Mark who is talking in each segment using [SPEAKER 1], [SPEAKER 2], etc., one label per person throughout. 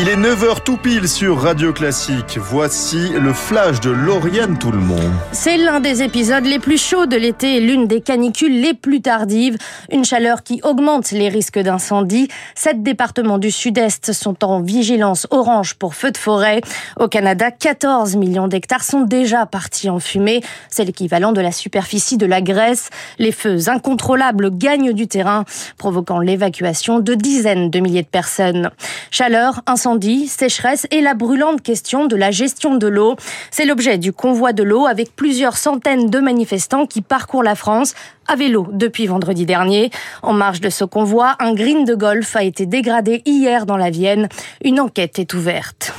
[SPEAKER 1] Il est 9h tout pile sur Radio Classique. Voici le flash de Lauriane Tout le monde.
[SPEAKER 2] C'est l'un des épisodes les plus chauds de l'été l'une des canicules les plus tardives. Une chaleur qui augmente les risques d'incendie. Sept départements du sud-est sont en vigilance orange pour feux de forêt. Au Canada, 14 millions d'hectares sont déjà partis en fumée. C'est l'équivalent de la superficie de la Grèce. Les feux incontrôlables gagnent du terrain, provoquant l'évacuation de dizaines de milliers de personnes. Chaleur, incendie sécheresse et la brûlante question de la gestion de l'eau. C'est l'objet du convoi de l'eau avec plusieurs centaines de manifestants qui parcourent la France à vélo depuis vendredi dernier. En marge de ce convoi, un green de golf a été dégradé hier dans la Vienne. Une enquête est ouverte.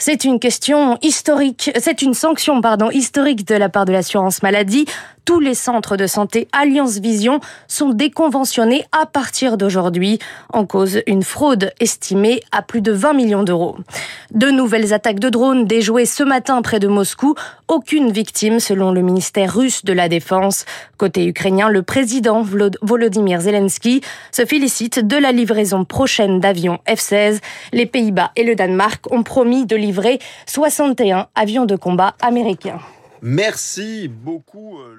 [SPEAKER 2] C'est une question historique, c'est une sanction, pardon, historique de la part de l'assurance maladie. Tous les centres de santé Alliance Vision sont déconventionnés à partir d'aujourd'hui. En cause, une fraude estimée à plus de 20 millions d'euros. De nouvelles attaques de drones déjouées ce matin près de Moscou. Aucune victime selon le ministère russe de la Défense. Côté ukrainien, le président Volodymyr Zelensky se félicite de la livraison prochaine d'avions F-16. Les Pays-Bas et le Danemark ont promis de livrer 61 avions de combat américains.
[SPEAKER 1] Merci beaucoup. Euh,